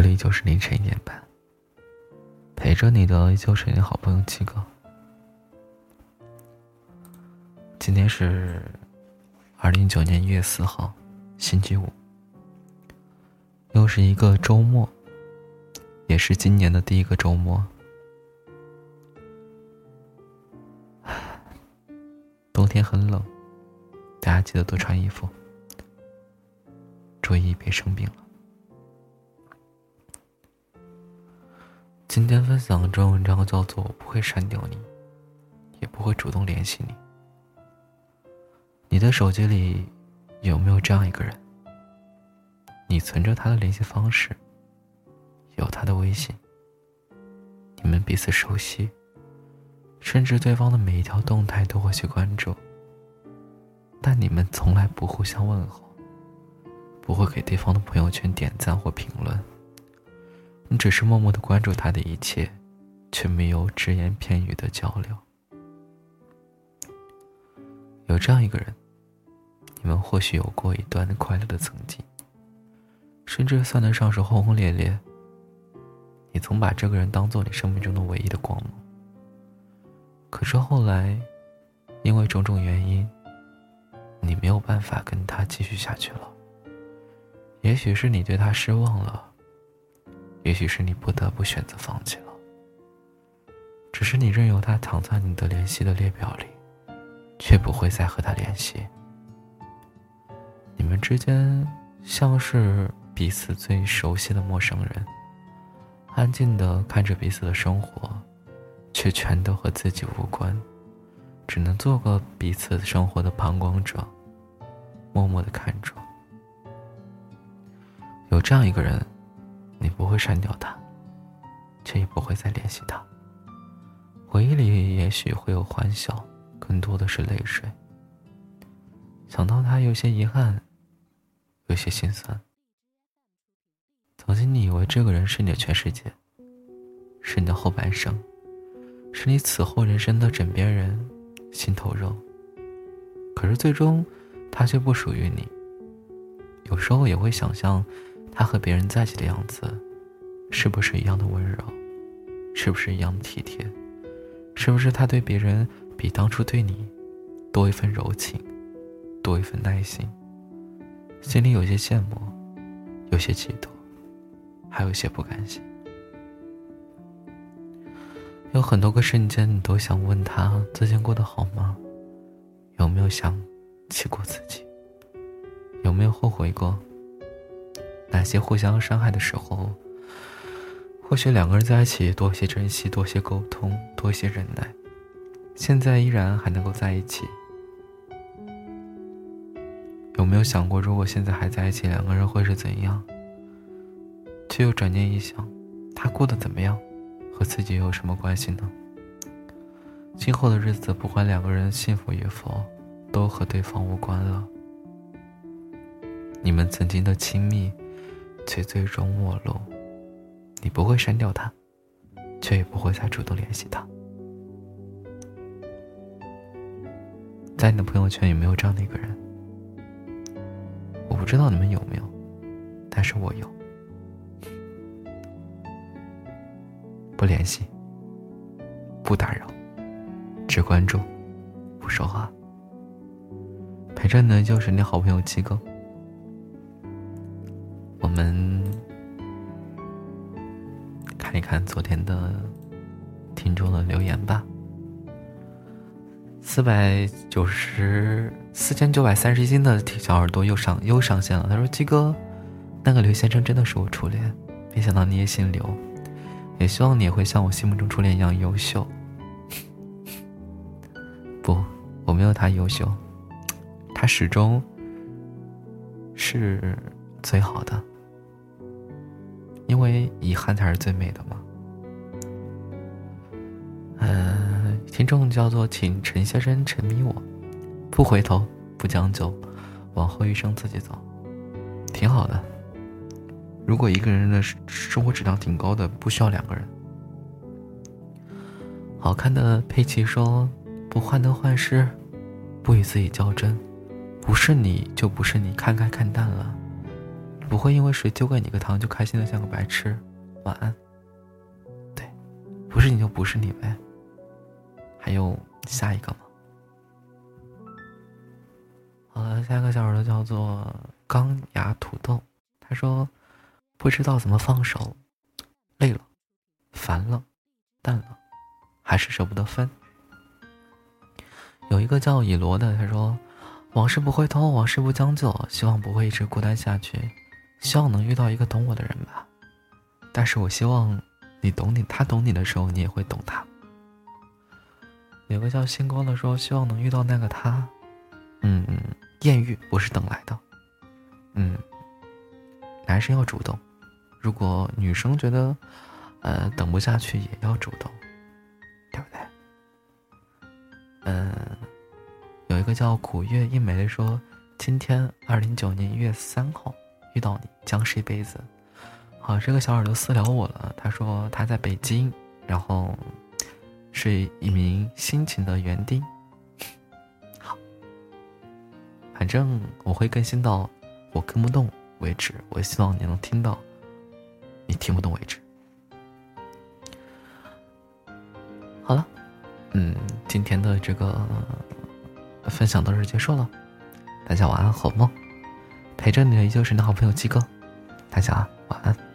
这里就是凌晨一点半，陪着你的就是你好朋友七哥。今天是二零一九年一月四号，星期五，又是一个周末，也是今年的第一个周末。冬天很冷，大家记得多穿衣服，注意别生病了。今天分享的这篇文章叫做《我不会删掉你，也不会主动联系你》。你的手机里有没有这样一个人？你存着他的联系方式，有他的微信，你们彼此熟悉，甚至对方的每一条动态都会去关注，但你们从来不互相问候，不会给对方的朋友圈点赞或评论。你只是默默的关注他的一切，却没有只言片语的交流。有这样一个人，你们或许有过一段快乐的曾经，甚至算得上是轰轰烈烈。你曾把这个人当做你生命中的唯一的光芒。可是后来，因为种种原因，你没有办法跟他继续下去了。也许是你对他失望了。也许是你不得不选择放弃了，只是你任由他躺在你的联系的列表里，却不会再和他联系。你们之间像是彼此最熟悉的陌生人，安静的看着彼此的生活，却全都和自己无关，只能做个彼此生活的旁观者，默默的看着。有这样一个人。你不会删掉他，却也不会再联系他。回忆里也许会有欢笑，更多的是泪水。想到他，有些遗憾，有些心酸。曾经你以为这个人是你的全世界，是你的后半生，是你此后人生的枕边人、心头肉。可是最终，他却不属于你。有时候也会想象。他和别人在一起的样子，是不是一样的温柔？是不是一样的体贴？是不是他对别人比当初对你多一份柔情，多一份耐心？心里有些羡慕，有些嫉妒，还有些不甘心。有很多个瞬间，你都想问他最近过得好吗？有没有想起过自己？有没有后悔过？哪些互相伤害的时候，或许两个人在一起多些珍惜，多些沟通，多些忍耐，现在依然还能够在一起。有没有想过，如果现在还在一起，两个人会是怎样？却又转念一想，他过得怎么样，和自己又有什么关系呢？今后的日子，不管两个人幸福与否，都和对方无关了。你们曾经的亲密。却最终没落。你不会删掉他，却也不会再主动联系他。在你的朋友圈有没有这样的一个人？我不知道你们有没有，但是我有。不联系，不打扰，只关注，不说话。陪着你的就是你好朋友七哥。我们看一看昨天的听众的留言吧。四百九十四千九百三十一斤的小耳朵又上又上线了。他说：“鸡哥，那个刘先生真的是我初恋，没想到你也姓刘，也希望你也会像我心目中初恋一样优秀。不，我没有他优秀，他始终是最好的。”因为遗憾才是最美的嘛。嗯，听众叫做请陈先生沉迷我，不回头，不将就，往后余生自己走，挺好的。如果一个人的生活质量挺高的，不需要两个人。好看的佩奇说：“不患得患失，不与自己较真，不是你就不是你，看开看淡了。”不会因为谁丢给你个糖就开心的像个白痴。晚安。对，不是你就不是你呗。还有下一个吗？好了，下一个小耳朵叫做钢牙土豆。他说：“不知道怎么放手，累了，烦了，淡了，还是舍不得分。”有一个叫以罗的，他说：“往事不回头，往事不将就，希望不会一直孤单下去，希望能遇到一个懂我的人吧。但是我希望你懂你，他懂你的时候，你也会懂他。”有个叫星光的说：“希望能遇到那个他。”嗯，艳遇不是等来的。嗯，男生要主动，如果女生觉得，呃，等不下去，也要主动，对不对？嗯，有一个叫古月一梅的说：“今天二零九年一月三号遇到你，将是一辈子。”好，这个小耳朵私聊我了，他说他在北京，然后。是一名辛勤的园丁。好，反正我会更新到我跟不动为止。我希望你能听到你听不懂为止。好了，嗯，今天的这个分享到这结束了。大家晚安，好梦。陪着你的依旧是你的好朋友七哥。大家晚安。